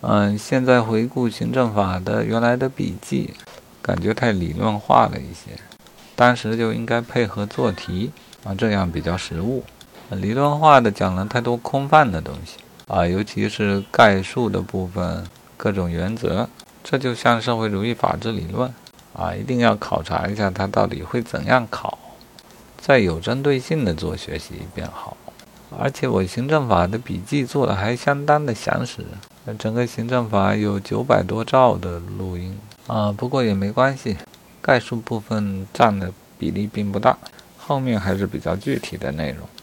嗯，现在回顾行政法的原来的笔记，感觉太理论化了一些。当时就应该配合做题啊，这样比较实务。理论化的讲了太多空泛的东西啊，尤其是概述的部分，各种原则，这就像社会主义法治理论啊，一定要考察一下它到底会怎样考，再有针对性的做学习便好。而且我行政法的笔记做的还相当的详实。整个行政法有九百多兆的录音啊，不过也没关系，概述部分占的比例并不大，后面还是比较具体的内容。